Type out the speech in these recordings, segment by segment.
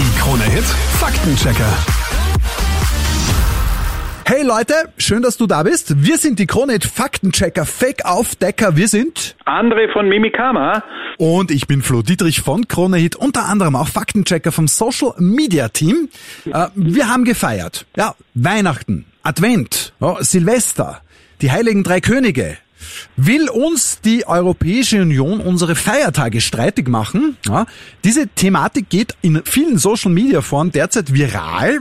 Die Krone Hit Faktenchecker. Hey Leute, schön, dass du da bist. Wir sind die Krone Hit Faktenchecker Fake Aufdecker. Wir sind André von Mimikama. und ich bin Flo Dietrich von Krone Hit, unter anderem auch Faktenchecker vom Social Media Team. Äh, wir haben gefeiert. Ja, Weihnachten, Advent, ja, Silvester, die Heiligen Drei Könige. Will uns die Europäische Union unsere Feiertage streitig machen? Ja, diese Thematik geht in vielen Social Media Foren derzeit viral.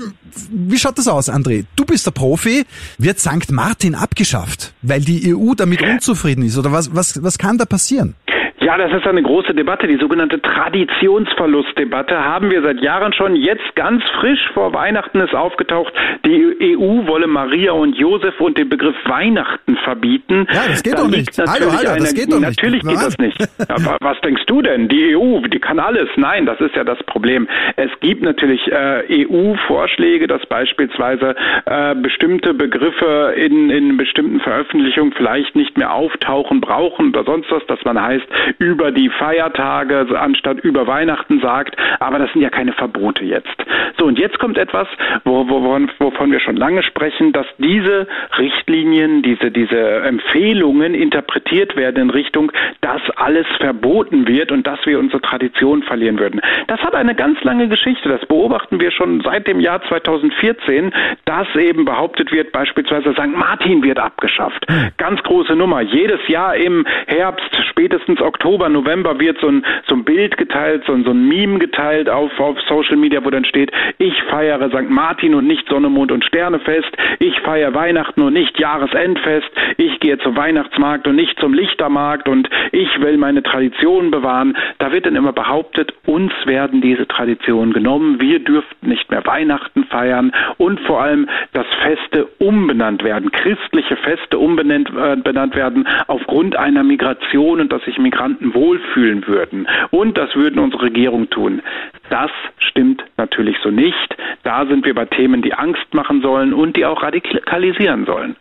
Wie schaut das aus, André? Du bist der Profi. Wird St. Martin abgeschafft, weil die EU damit unzufrieden ist? Oder was, was, was kann da passieren? Ja, das ist eine große Debatte. Die sogenannte Traditionsverlustdebatte haben wir seit Jahren schon. Jetzt ganz frisch vor Weihnachten ist aufgetaucht, die EU wolle Maria und Josef und den Begriff Weihnachten verbieten. Ja, das geht Da doch nicht. Hallo, natürlich hallo, das eine- geht doch nicht. Natürlich geht das nicht. Aber was denkst du denn? Die EU, die kann alles. Nein, das ist ja das Problem. Es gibt natürlich äh, EU-Vorschläge, dass beispielsweise äh, bestimmte Begriffe in, in bestimmten Veröffentlichungen vielleicht nicht mehr auftauchen brauchen oder sonst was, dass man heißt über die Feiertage anstatt über Weihnachten sagt. Aber das sind ja keine Verbote jetzt. So, und jetzt kommt etwas, wo, wovon, wovon wir schon lange sprechen, dass diese Richtlinien, diese, diese Empfehlungen interpretiert werden in Richtung, dass alles verboten wird und dass wir unsere Tradition verlieren würden. Das hat eine ganz lange Geschichte. Das beobachten wir schon seit dem Jahr 2014, dass eben behauptet wird, beispielsweise St. Martin wird abgeschafft. Ganz große Nummer. Jedes Jahr im Herbst, spätestens Oktober, November wird so ein, so ein Bild geteilt, so ein, so ein Meme geteilt auf, auf Social Media, wo dann steht, ich feiere St. Martin und nicht Sonne, Mond und Sternefest. Ich feiere Weihnachten und nicht Jahresendfest. Ich gehe zum Weihnachtsmarkt und nicht zum Lichtermarkt und ich will meine Traditionen bewahren. Da wird dann immer behauptet, uns werden diese Traditionen genommen. Wir dürften nicht mehr Weihnachten feiern und vor allem, dass Feste umbenannt werden, christliche Feste umbenannt äh, benannt werden aufgrund einer Migration und dass sich Migranten wohlfühlen würden. Und das würden unsere Regierung tun. Das stimmt natürlich so nicht. Da sind wir bei Themen, die Angst machen sollen und die auch radikalisieren sollen.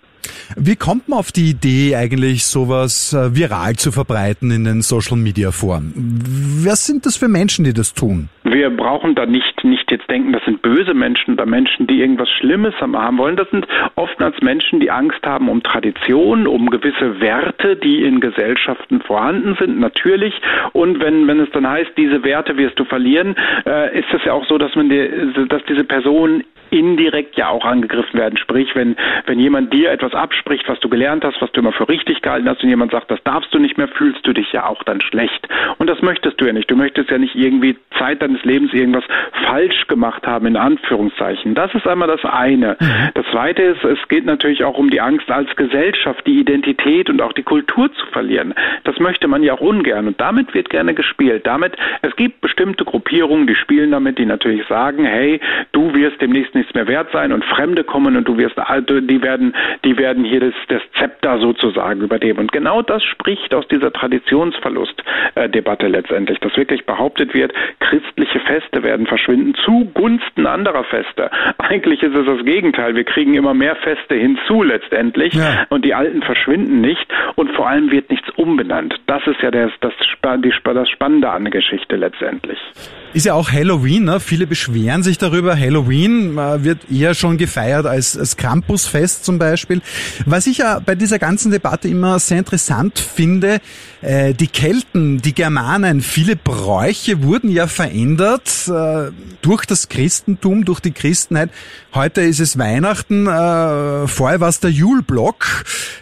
Wie kommt man auf die Idee, eigentlich sowas äh, viral zu verbreiten in den Social Media Foren? Was sind das für Menschen, die das tun? Wir brauchen da nicht, nicht jetzt denken, das sind böse Menschen oder Menschen, die irgendwas Schlimmes haben wollen. Das sind oftmals Menschen, die Angst haben um Tradition, um gewisse Werte, die in Gesellschaften vorhanden sind, natürlich. Und wenn, wenn es dann heißt, diese Werte wirst du verlieren, äh, ist es ja auch so, dass man die, dass diese Personen indirekt ja auch angegriffen werden. Sprich, wenn, wenn jemand dir etwas abspricht, was du gelernt hast, was du immer für richtig gehalten hast und jemand sagt, das darfst du nicht mehr, fühlst du dich ja auch dann schlecht. Und das möchtest du ja nicht. Du möchtest ja nicht irgendwie Zeit deines Lebens irgendwas falsch gemacht haben, in Anführungszeichen. Das ist einmal das eine. Das zweite ist, es geht natürlich auch um die Angst als Gesellschaft, die Identität und auch die Kultur zu verlieren. Das möchte man ja auch ungern. Und damit wird gerne gespielt. Damit, es gibt bestimmte Gruppierungen, die spielen damit, die natürlich sagen, hey, du wirst demnächst nichts mehr wert sein und Fremde kommen und du wirst, die werden, die werden hier das, das Zepter sozusagen übernehmen. Und genau das spricht aus dieser Traditionsverlustdebatte letztendlich, dass wirklich behauptet wird, christliche Feste werden verschwinden zugunsten anderer Feste. Eigentlich ist es das Gegenteil. Wir kriegen immer mehr Feste hinzu letztendlich Ja. und die alten verschwinden nicht und vor allem wird nichts umbenannt. Das ist ja das, das, die, das Spannende an der Geschichte letztendlich. Ist ja auch Halloween, ne? Viele beschweren sich darüber. Halloween äh, wird eher schon gefeiert als, als Campusfest zum Beispiel. Was ich ja bei dieser ganzen Debatte immer sehr interessant finde, äh, die Kelten, die Germanen, viele Bräuche wurden ja verändert äh, durch das Christentum, durch die Christenheit. Heute ist es Weihnachten, äh, vorher war es der Julblock.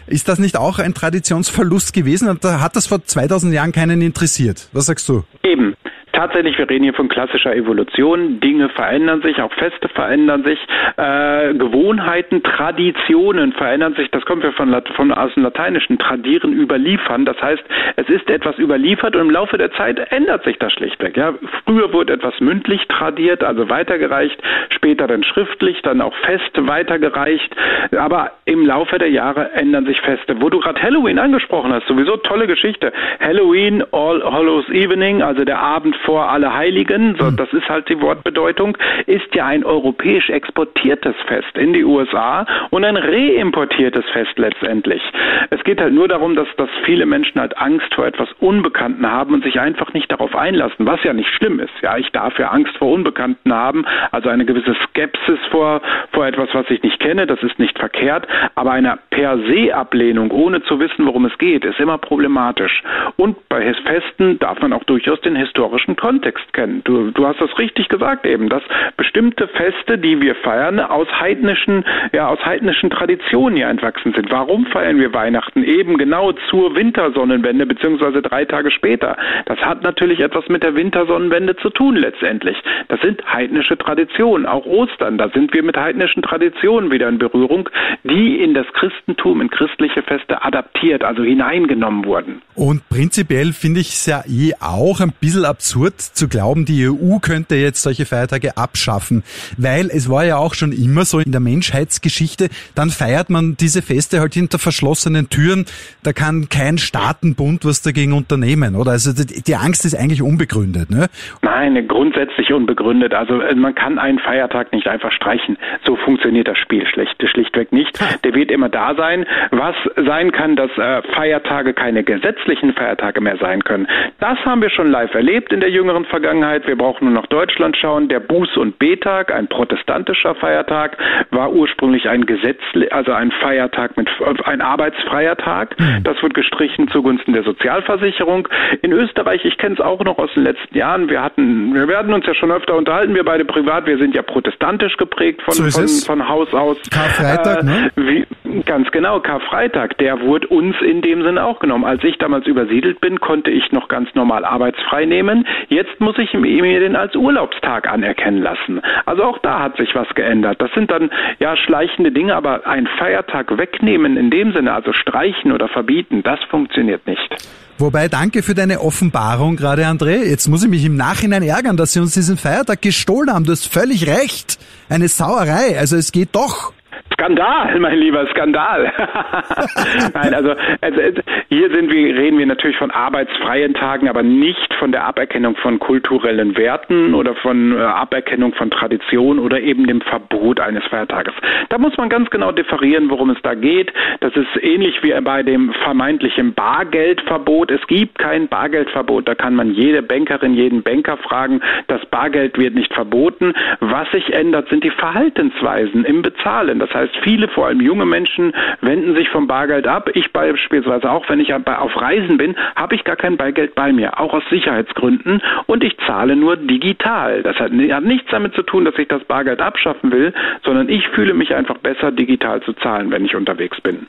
Ist das nicht auch ein Traditionsverlust gewesen? Und da hat das vor 2000 Jahren keinen interessiert. Was sagst du? Eben. Tatsächlich, wir reden hier von klassischer Evolution. Dinge verändern sich, auch Feste verändern sich, äh, Gewohnheiten, Traditionen verändern sich. Das kommt ja von, von aus dem Lateinischen tradieren, überliefern. Das heißt, es ist etwas überliefert und im Laufe der Zeit ändert sich das schlichtweg. Ja, früher wurde etwas mündlich tradiert, also weitergereicht, später dann schriftlich, dann auch fest weitergereicht. Aber im Laufe der Jahre ändern sich Feste. Wo du gerade Halloween angesprochen hast, sowieso tolle Geschichte. Halloween, All Hallows Evening, also der Abend vor Allerheiligen, so, hm. das ist halt die Wortbedeutung, ist ja ein europäisch exportiertes Fest in die USA und ein reimportiertes Fest letztendlich. Es geht halt nur darum, dass, dass viele Menschen halt Angst vor etwas Unbekannten haben und sich einfach nicht darauf einlassen, was ja nicht schlimm ist. Ja, ich darf ja Angst vor Unbekannten haben, also eine gewisse Skepsis vor, vor etwas, was ich nicht kenne, das ist nicht verkehrt, aber eine per se Ablehnung, ohne zu wissen, worum es geht, ist immer problematisch. Und bei Festen darf man auch durchaus den historischen Kontext kennen. Du, du hast das richtig gesagt eben, dass bestimmte Feste, die wir feiern, aus heidnischen, ja, aus heidnischen Traditionen hier entwachsen sind. Warum feiern wir Weihnachten eben genau zur Wintersonnenwende beziehungsweise drei Tage später? Das hat natürlich etwas mit der Wintersonnenwende zu tun letztendlich. Das sind heidnische Traditionen. Auch Ostern, da sind wir mit heidnischen Traditionen wieder in Berührung, die in das Christentum, in christliche Feste adaptiert, also hineingenommen wurden. Und prinzipiell finde ich es ja eh auch ein bisschen absurd zu glauben, die EU könnte jetzt solche Feiertage abschaffen, weil es war ja auch schon immer so in der Menschheitsgeschichte, dann feiert man diese Feste halt hinter verschlossenen Türen, da kann kein Staatenbund was dagegen unternehmen, oder? Also die Angst ist eigentlich unbegründet, ne? Nein, grundsätzlich unbegründet. Also äh, man kann einen Feiertag nicht einfach streichen. So funktioniert das Spiel schlicht, schlichtweg nicht. Der wird immer da sein. Was sein kann, dass äh, Feiertage keine gesetzlichen Feiertage mehr sein können. Das haben wir schon live erlebt in der jüngeren Vergangenheit. Wir brauchen nur nach Deutschland schauen. Der Buß- und B-Tag, ein protestantischer Feiertag, war ursprünglich ein Gesetz, also ein Feiertag mit ein arbeitsfreier Tag. Hm. Das wird gestrichen zugunsten der Sozialversicherung. In Österreich, ich kenne es auch noch aus den letzten Jahren. Wir hatten, wir werden uns ja schon öfter unterhalten. Wir beide privat. Wir sind ja protestantisch geprägt von so von, von, Haus aus. Karfreitag, äh, ne? Wie, ganz genau, Karfreitag. Der wurde uns in dem Sinne auch genommen. Als ich damals übersiedelt bin, konnte ich noch ganz normal arbeitsfrei nehmen. Jetzt muss ich mir den als Urlaubstag anerkennen lassen. Also auch da hat sich was geändert. Das sind dann ja schleichende Dinge, aber ein Feiertag wegnehmen in dem Sinne, also streichen oder verbieten, das funktioniert nicht. Wobei, danke für deine Offenbarung gerade, André. Jetzt muss ich mich im Nachhinein ärgern, dass sie uns diesen Feiertag gestohlen haben. Du hast völlig recht. Eine Sauerei. Also es geht doch. Skandal, mein lieber Skandal. Nein, also, also, hier sind wir, reden wir natürlich von arbeitsfreien Tagen, aber nicht von der Aberkennung von kulturellen Werten oder von äh, Aberkennung von Tradition oder eben dem Verbot eines Feiertages. Da muss man ganz genau differieren, worum es da geht. Das ist ähnlich wie bei dem vermeintlichen Bargeldverbot. Es gibt kein Bargeldverbot. Da kann man jede Bankerin, jeden Banker fragen. Das Bargeld wird nicht verboten. Was sich ändert, sind die Verhaltensweisen im Bezahlen. Das heißt, heißt, viele, vor allem junge Menschen, wenden sich vom Bargeld ab. Ich beispielsweise auch, wenn ich auf Reisen bin, habe ich gar kein Bargeld bei mir, auch aus Sicherheitsgründen. Und ich zahle nur digital. Das hat, hat nichts damit zu tun, dass ich das Bargeld abschaffen will, sondern ich fühle mich einfach besser, digital zu zahlen, wenn ich unterwegs bin.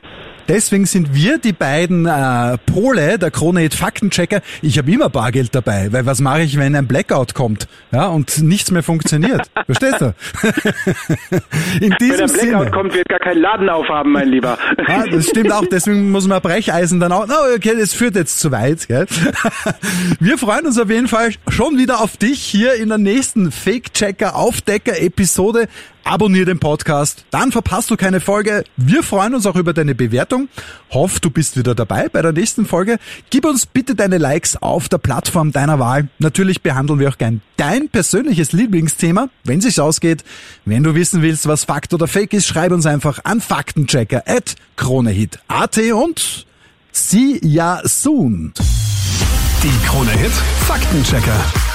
Deswegen sind wir die beiden äh, Pole, der Krone Faktenchecker. Ich habe immer Bargeld dabei, weil was mache ich, wenn ein Blackout kommt ja, und nichts mehr funktioniert? Verstehst du? In diesem wenn ein Blackout Sinne. kommt, wird gar kein Laden aufhaben, mein Lieber. ah, das stimmt auch. Deswegen muss man Brecheisen dann auch. Oh, okay, das führt jetzt zu weit. Gell? Wir freuen uns auf jeden Fall schon wieder auf dich hier in der nächsten Fake-Checker Aufdecker-Episode. Abonnier den Podcast, dann verpasst du keine Folge. Wir freuen uns auch über deine Bewertung. Hoff, du bist wieder dabei bei der nächsten Folge. Gib uns bitte deine Likes auf der Plattform deiner Wahl. Natürlich behandeln wir auch gern dein persönliches Lieblingsthema, wenn sich's ausgeht. Wenn du wissen willst, was Fakt oder Fake ist, schreib uns einfach an faktenchecker at kronehit.at und see ya soon. Die Krone Hit Faktenchecker.